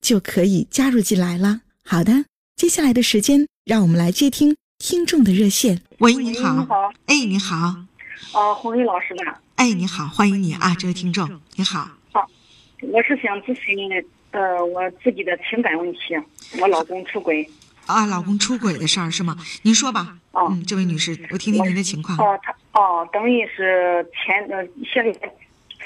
就可以加入进来了。好的，接下来的时间，让我们来接听听众的热线。喂，你好。你好。哎，你好。哦，红瑞老师吧？哎，你好，欢迎你啊，这位听众，你好。好，我是想咨询呃我自己的情感问题，我老公出轨。啊，老公出轨的事儿是吗？您说吧。嗯，这位女士，我听听您的情况。哦，他哦，等于是前呃，现在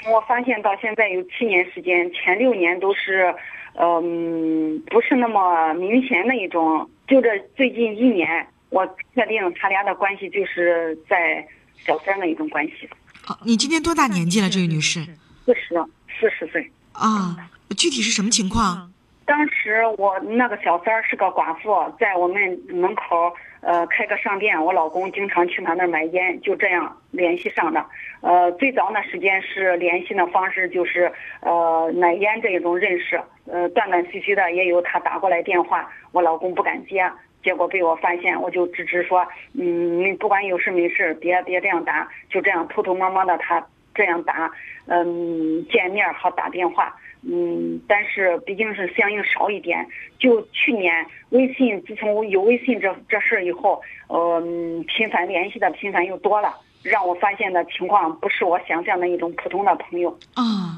从我发现到现在有七年时间，前六年都是，嗯，不是那么明显的一种。就这最近一年，我确定他俩的关系就是在小三的一种关系。哦，你今年多大年纪了，这位女士？四十，四十岁。啊，具体是什么情况？当时我那个小三儿是个寡妇，在我们门口呃开个商店，我老公经常去他那儿买烟，就这样联系上的。呃，最早那时间是联系的方式就是呃买烟这一种认识，呃断断续续的也有他打过来电话，我老公不敢接，结果被我发现，我就直直说，嗯，你不管有事没事别别这样打，就这样偷偷摸摸的他这样打，嗯，见面好打电话。嗯，但是毕竟是相应少一点。就去年微信，自从有微信这这事以后，嗯，频繁联系的频繁又多了，让我发现的情况不是我想象的一种普通的朋友。啊，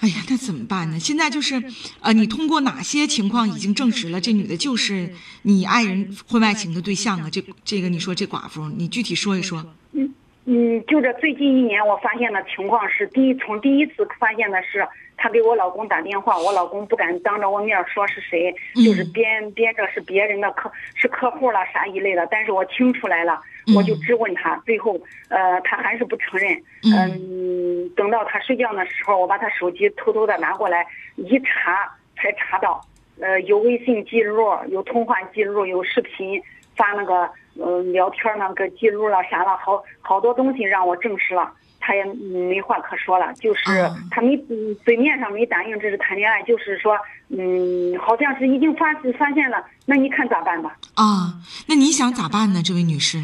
哎呀，那怎么办呢？现在就是，呃，你通过哪些情况已经证实了这女的就是你爱人婚外情的对象啊？这这个你说这寡妇，你具体说一说。嗯嗯，就这最近一年我发现的情况是，第一从第一次发现的是。她给我老公打电话，我老公不敢当着我面说是谁，就是编编着是别人的客是客户了啥一类的，但是我听出来了，我就质问他，最后呃他还是不承认，嗯，等到他睡觉的时候，我把他手机偷偷的拿过来一查，才查到，呃有微信记录，有通话记录，有视频发那个呃聊天那个记录了啥了，好好多东西让我证实了。他也没话可说了，就是他没嘴面上没答应这是谈恋爱，就是说，嗯，好像是已经发发现了，那你看咋办吧？啊，那你想咋办呢，这位女士？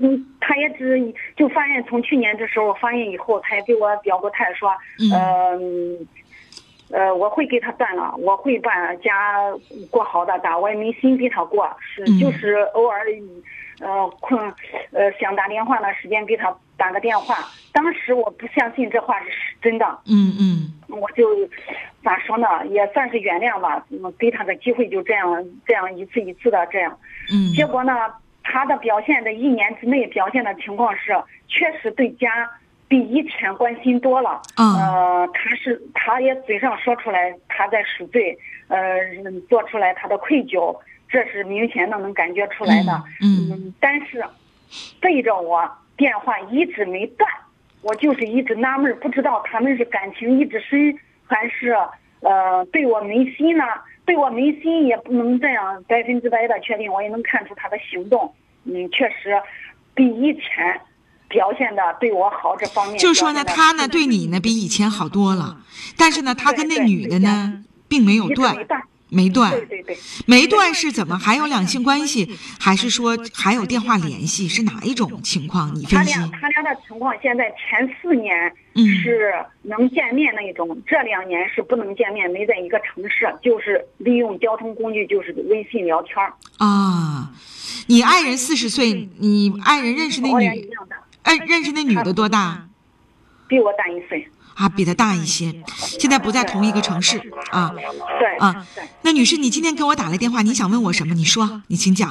嗯，他也只就发现从去年这时候发现以后，他也给我表过态说，嗯，呃，我会给他断了，我会把家过好的，咋我也没心给他过，是就是偶尔。呃，困，呃，想打电话的时间给他打个电话。当时我不相信这话是真的。嗯嗯。我就咋说呢，也算是原谅吧。给他个机会，就这样，这样一次一次的这样。嗯。结果呢，他的表现在一年之内表现的情况是，确实对家比以前关心多了。呃，他是，他也嘴上说出来他在赎罪，呃，做出来他的愧疚。这是明显的能感觉出来的，嗯，但是背着我电话一直没断，我就是一直纳闷，不知道他们是感情一直深，还是呃对我没心呢？对我没心也不能这样百分之百的确定，我也能看出他的行动，嗯，确实比以前表现的对我好这方面。就是说呢，他呢对你呢比以前好多了，但是呢，他跟那女的呢并没有断。没断，对对对，没断是怎么还有两性关系，还是说还有电话联系？是哪一种情况？你分析。他俩他俩的情况，现在前四年是能见面那一种，这两年是不能见面，没在一个城市，就是利用交通工具，就是微信聊天啊，你爱人四十岁，你爱人认识那女，哎，认识那女的多大？比我大一岁。啊，比他大一些，现在不在同一个城市啊对啊。那女士，你今天给我打来电话，你想问我什么？你说，你请讲。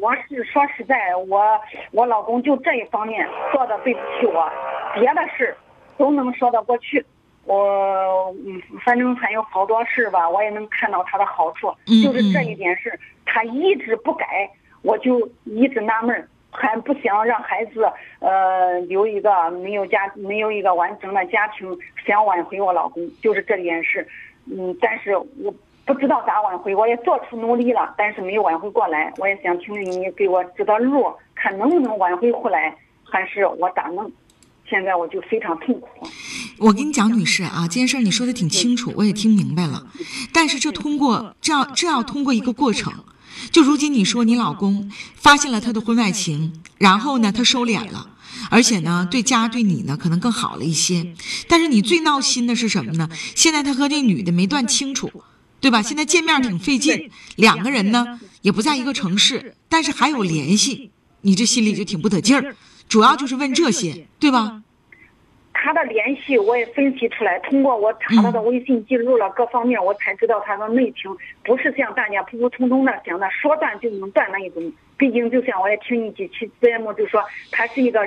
我是说实在，我我老公就这一方面做的对不起我，别的事都能说得过去。我嗯，反正还有好多事吧，我也能看到他的好处。嗯就是这一点事，他一直不改，我就一直纳闷儿，还不想让孩子呃有一个没有家没有一个完整的家庭，想挽回我老公，就是这件事。嗯，但是我不知道咋挽回，我也做出努力了，但是没有挽回过来。我也想听听你给我指的路，看能不能挽回回来，还是我咋弄？现在我就非常痛苦。我跟你讲，女士啊，这件事儿你说的挺清楚，我也听明白了。但是这通过这要这要通过一个过程。就如今你说你老公发现了他的婚外情，然后呢他收敛了，而且呢对家对你呢可能更好了一些。但是你最闹心的是什么呢？现在他和这女的没断清楚，对吧？现在见面挺费劲，两个人呢也不在一个城市，但是还有联系，你这心里就挺不得劲儿。主要就是问这些，对吧？他的联系我也分析出来，通过我查他的微信记录了各方面，我才知道他的内情不是像大家普普通通的想的说断就能断那一种。毕竟就像我也听你几期节目就说他是一个，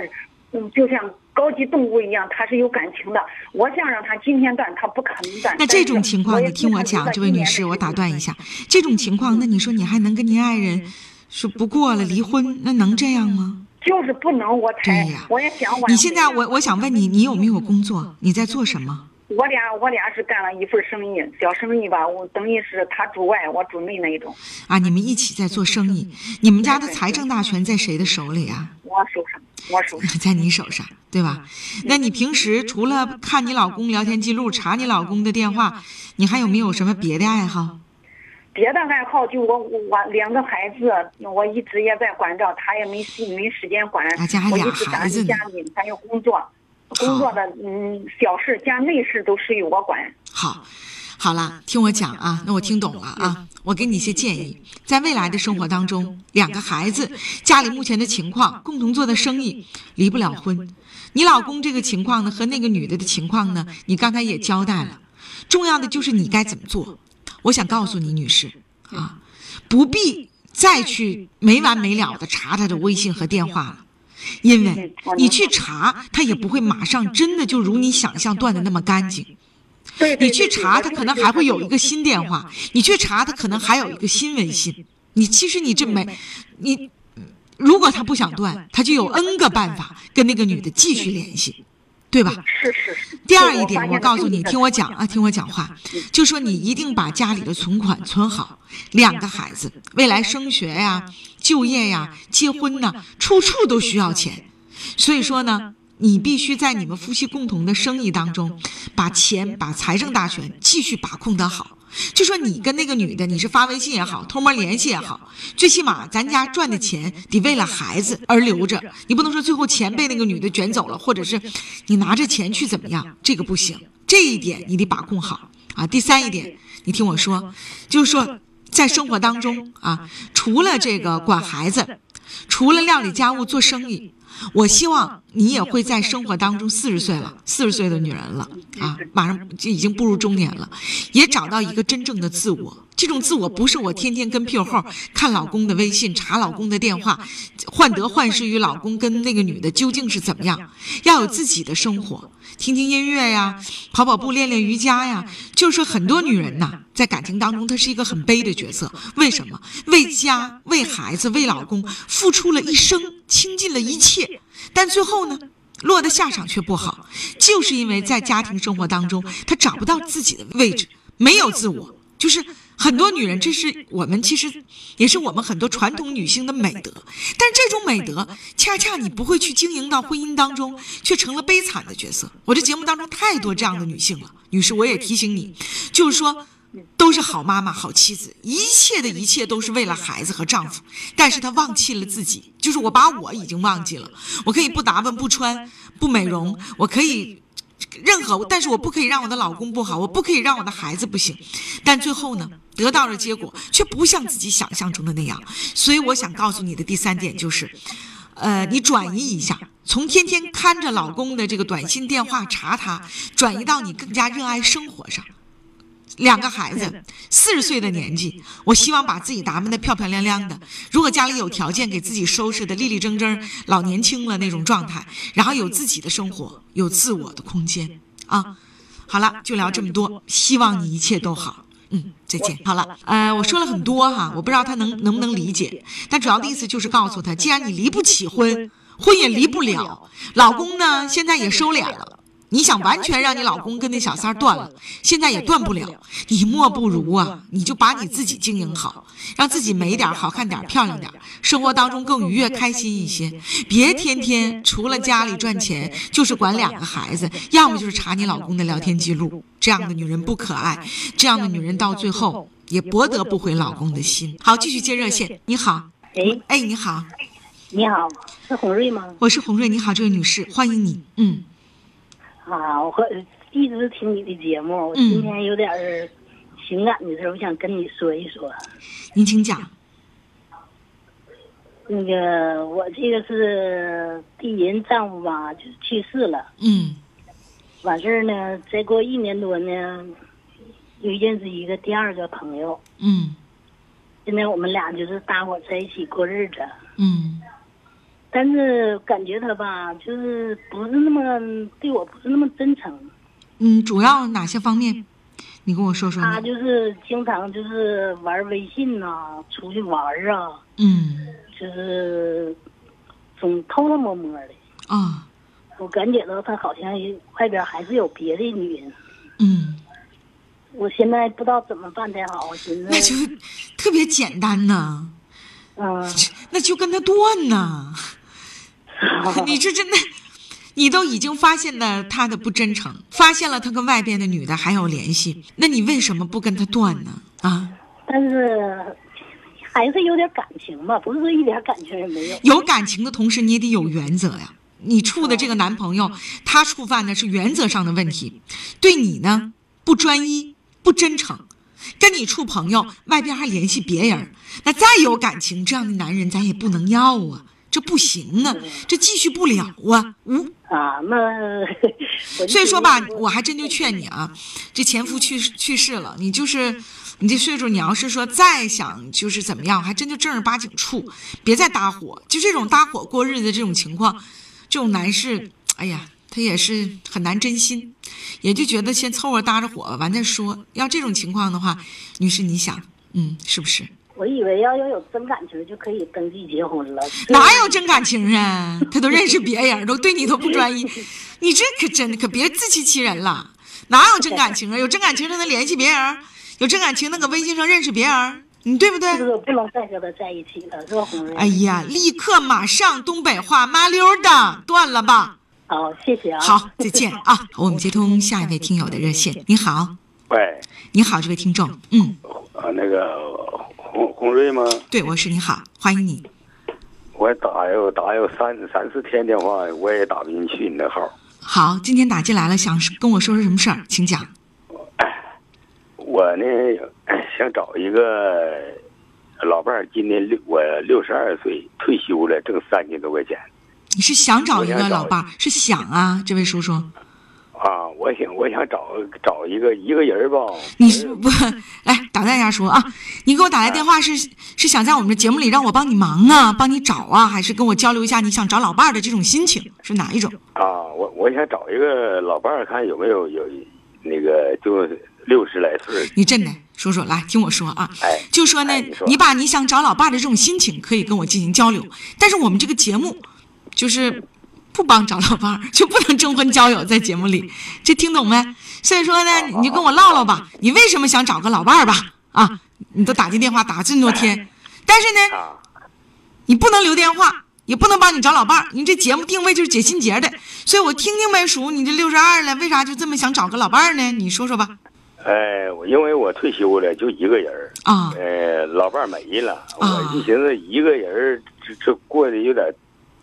嗯，就像高级动物一样，他是有感情的。我想让他今天断，他不可能断。那这种情况，你听我讲，这位女士，我打断一下，这种情况，那你说你还能跟您爱人说不过了离婚？那能这样吗？就是不能，我才对呀我也想我。你现在我我想问你，你有没有工作？你在做什么？我俩我俩是干了一份生意，小生意吧，我等于是他主外，我主内那一种。啊，你们一起在做生意，你们家的财政大权在谁的手里啊？我手上，我手上。在你手上，对吧？那你平时除了看你老公聊天记录、查你老公的电话，你还有没有什么别的爱好？别的爱好就我我两个孩子，我一直也在管着，他也没时没时间管。啊家俩我一直打孩子家里，还有工作，工作的嗯小事家内事都是由我管。好，好了，听我讲啊，那我听懂了啊。我给你一些建议，在未来的生活当中，两个孩子，家里目前的情况，共同做的生意，离不了婚。你老公这个情况呢，和那个女的的情况呢，你刚才也交代了。重要的就是你该怎么做。我想告诉你，女士啊，不必再去没完没了的查他的微信和电话了。因为你去查，他也不会马上真的就如你想象断的那么干净。你去查，他可能还会有一个新电话；你去查，他可能还有一个新微信。你其实你这没，你如果他不想断，他就有 N 个办法跟那个女的继续联系，对吧？是是是。第二一点，我我告诉你，听我讲啊，听我讲话，就说你一定把家里的存款存好，两个孩子未来升学呀、就业呀、结婚呐，处处都需要钱，所以说呢。你必须在你们夫妻共同的生意当中，把钱、把财政大权继续把控得好。就说你跟那个女的，你是发微信也好，偷摸联系也好，最起码咱家赚的钱得为了孩子而留着。你不能说最后钱被那个女的卷走了，或者是你拿着钱去怎么样，这个不行。这一点你得把控好啊。第三一点，你听我说，就是说在生活当中啊，除了这个管孩子，除了料理家务、做生意。我希望你也会在生活当中，四十岁了，四十岁的女人了啊，马上就已经步入中年了，也找到一个真正的自我。这种自我不是我天天跟屁股后看老公的微信、查老公的电话，患得患失于老公跟那个女的究竟是怎么样。要有自己的生活，听听音乐呀，跑跑步、练练瑜伽呀。就是说，很多女人呐，在感情当中，她是一个很悲的角色。为什么？为家、为孩子、为老公付出了一生，倾尽了一切，但最后呢，落的下场却不好，就是因为在家庭生活当中，她找不到自己的位置，没有自我，就是。很多女人，这是我们其实也是我们很多传统女性的美德，但这种美德恰恰你不会去经营到婚姻当中，却成了悲惨的角色。我这节目当中太多这样的女性了，女士，我也提醒你，就是说，都是好妈妈、好妻子，一切的一切都是为了孩子和丈夫，但是她忘记了自己，就是我把我已经忘记了，我可以不打扮、不穿、不美容，我可以。任何，但是我不可以让我的老公不好，我不可以让我的孩子不行，但最后呢，得到的结果却不像自己想象中的那样。所以我想告诉你的第三点就是，呃，你转移一下，从天天看着老公的这个短信、电话查他，转移到你更加热爱生活上。两个孩子，四十岁的年纪，我希望把自己打扮的漂漂亮亮的。如果家里有条件，给自己收拾的立立正正，老年轻了那种状态，然后有自己的生活，有自我的空间啊。好了，就聊这么多，希望你一切都好。嗯，再见。好了，呃，我说了很多哈，我不知道他能能不能理解，但主要的意思就是告诉他，既然你离不起婚，婚也离不了，老公呢现在也收敛了。你想完全让你老公跟那小三儿断了，现在也断不了。你莫不如啊，你就把你自己经营好，让自己美点、好看点、漂亮点，生活当中更愉悦、开心一些。别天天除了家里赚钱，就是管两个孩子，要么就是查你老公的聊天记录。这样的女人不可爱，这样的女人到最后也博得不回老公的心。好，继续接热线。你好，哎哎，你好，你好，是红瑞吗？我是红瑞。你好，这位女士，欢迎你。嗯。啊，我一直听你的节目，我今天有点儿情感的事儿，我想跟你说一说。您请讲。那个，我这个是第一任丈夫吧，就是去世了。嗯。完事儿呢，再过一年多呢，又认识一个第二个朋友。嗯。现在我们俩就是搭伙在一起过日子。嗯。但是感觉他吧，就是不是那么对我不是那么真诚。嗯，主要哪些方面？你跟我说说。他就是经常就是玩微信呐，出去玩啊。嗯。就是总偷偷摸摸的。啊。我感觉到他好像外边还是有别的女人。嗯。我现在不知道怎么办才好，我寻思。那就特别简单呐。嗯。那就跟他断呐。你这真的，你都已经发现了他的不真诚，发现了他跟外边的女的还有联系，那你为什么不跟他断呢？啊？但是还是有点感情吧，不是说一点感情也没有。有感情的同时，你也得有原则呀。你处的这个男朋友，他触犯的是原则上的问题，对你呢不专一、不真诚，跟你处朋友，外边还联系别人，那再有感情，这样的男人咱也不能要啊。这不行啊，这继续不了啊，嗯啊，那 所以说吧，我还真就劝你啊，这前夫去去世了，你就是你这岁数，你要是说再想就是怎么样，还真就正儿八经处，别再搭伙，就这种搭伙过日子这种情况，这种男士，哎呀，他也是很难真心，也就觉得先凑合搭着伙完再说。要这种情况的话，女士你想，嗯，是不是？我以为要要有真感情就可以登记结婚了，哪有真感情啊？他都认识别人，都对你都不专一，你这可真的可别自欺欺人了。哪有真感情啊？有真感情他能联系别人，有真感情那搁微信上认识别人，你对不对？是不能再和他在一起了，是吧，红哎呀，立刻马上东北话麻溜的断了吧。好，谢谢啊。好，再见啊。我们接通下一位听友的热线。你好。喂。你好，这位听众。嗯。啊，那个。洪洪瑞吗？对，我是你好，欢迎你。我打有打有三三四天电话，我也打不进去你那号。好，今天打进来了，想跟我说说什么事儿，请讲。我呢，想找一个老伴儿，今年六我六十二岁，退休了，挣三千多块钱。你是想找一个老伴儿？是想啊，这位叔叔。啊，我想，我想找找一个一个人吧。你是不来打断一下说啊？你给我打来电话是是想在我们的节目里让我帮你忙啊，帮你找啊，还是跟我交流一下你想找老伴儿的这种心情？是哪一种？啊，我我想找一个老伴儿，看有没有有那个就六十来岁。你真的，说说来听我说啊，哎，就说呢，你把你想找老伴儿的这种心情可以跟我进行交流，但是我们这个节目就是。不帮找老伴儿就不能征婚交友，在节目里，这听懂没？所以说呢，你就跟我唠唠吧，你为什么想找个老伴儿吧？啊，你都打进电话打这么多天，但是呢，你不能留电话，也不能帮你找老伴儿。你这节目定位就是解心结的，所以我听听呗，叔，你这六十二了，为啥就这么想找个老伴儿呢？你说说吧。哎，我因为我退休了，就一个人儿啊，呃，老伴儿没了，我就寻思一个人这这过得有点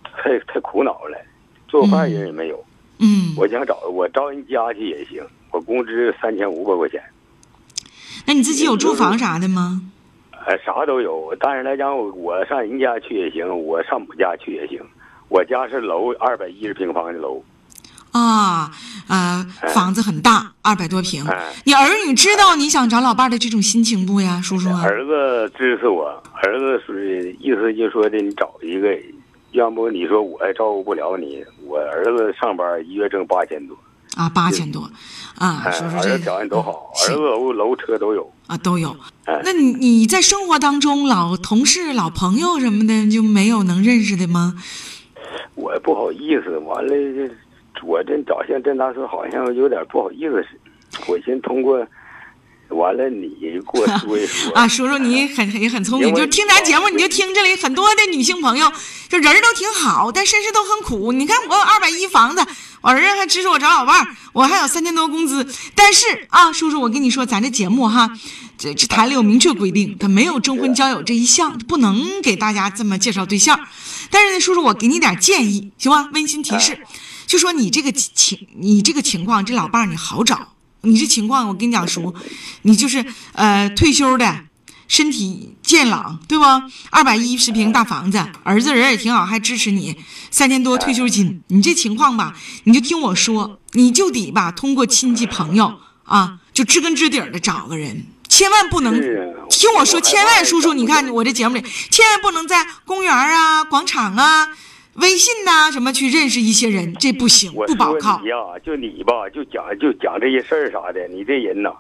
太太苦恼了。做饭人也没有，嗯，我想找我招人家去也行，我工资三千五百块钱。那你自己有住房啥的吗？呃，啥都有，但是来讲，我上人家去也行，我上我家去也行。我家是楼二百一十平方的楼。啊，呃，房子很大，二百多平。你儿女知道你想找老伴的这种心情不呀，叔叔？儿子支持我，儿子是意思就说的，你找一个，要不你说我照顾不了你。我儿子上班一月挣八千多。啊，八千多，啊，说说这儿子条件都好，儿子楼楼车都有啊，都有。那你你在生活当中，老同事、老朋友什么的就没有能认识的吗？我不好意思，完了。我这找像郑大叔，好像有点不好意思似的。我先通过，完了你给我说一 说啊，叔叔你很也很聪明，就听咱节目，你就听这里很多的女性朋友，就人都挺好，但身世都很苦。你看我有二百一房子，我儿子还支持我找老伴儿，我还有三千多工资。但是啊，叔叔我跟你说，咱这节目哈，这这台里有明确规定，他没有征婚交友这一项，不能给大家这么介绍对象。但是呢，叔叔我给你点建议，行吗？温馨提示。就说你这个情，你这个情况，这老伴儿你好找。你这情况，我跟你讲叔，你就是呃退休的，身体健朗，对不？二百一十平大房子，儿子人也挺好，还支持你，三千多退休金。你这情况吧，你就听我说，你就得吧，通过亲戚朋友啊，就知根知底的找个人，千万不能听我说，千万叔叔，你看我这节目里，千万不能在公园啊、广场啊。微信呐，什么去认识一些人，这不行，不保靠。呀，就你吧，就讲就讲这些事儿啥的，你这人呐，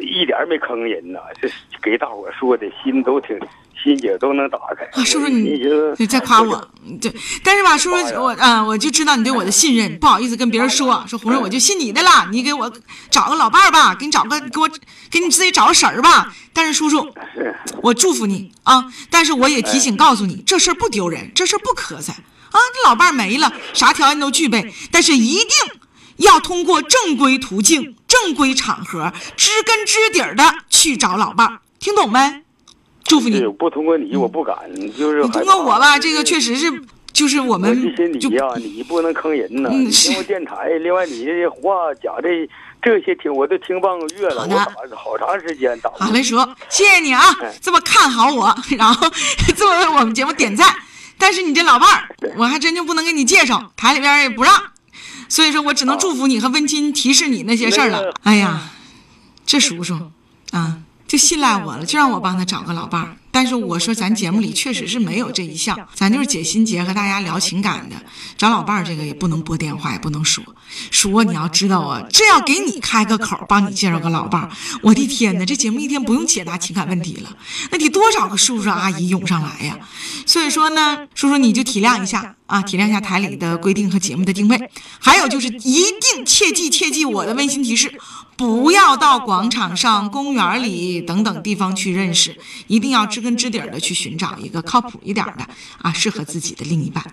一点没坑人呐，这给大伙说的心都挺心结都能打开。啊，叔叔你你在夸我，对，但是吧，叔叔我啊，我就知道你对我的信任，不好意思跟别人说，说红瑞我就信你的了，你给我找个老伴儿吧，给你找个给我给你自己找个婶儿吧。但是叔叔，我祝福你啊，但是我也提醒告诉你，这事儿不丢人，这事儿不磕碜。啊，这老伴儿没了，啥条件都具备，但是一定要通过正规途径、正规场合，知根知底儿的去找老伴儿，听懂没？祝福你。不通过你，我不敢，就是你通过我吧，这个确实是，就是我们就你呀，你不能坑人呐。嗯，听过电台，另外你这话讲的这些听，我都听半个月了，我打好长时间打。好嘞，叔，谢谢你啊，这么看好我，然后 这么为我们节目点赞。但是你这老伴儿，我还真就不能给你介绍，台里边也不让，所以说我只能祝福你和温馨提示你那些事儿了。哎呀，这叔叔。啊，就信赖我了，就让我帮他找个老伴儿。但是我说咱节目里确实是没有这一项，咱就是解心结和大家聊情感的，找老伴儿这个也不能拨电话，也不能说。说你要知道啊，这要给你开个口，帮你介绍个老伴儿，我的天哪，这节目一天不用解答情感问题了，那得多少个叔叔阿姨涌上来呀？所以说呢，叔叔你就体谅一下啊，体谅一下台里的规定和节目的定位。还有就是一定切记切记我的温馨提示，不要到广场上、公园里等等地方去认识，一定要知根知底的去寻找一个靠谱一点的啊，适合自己的另一半。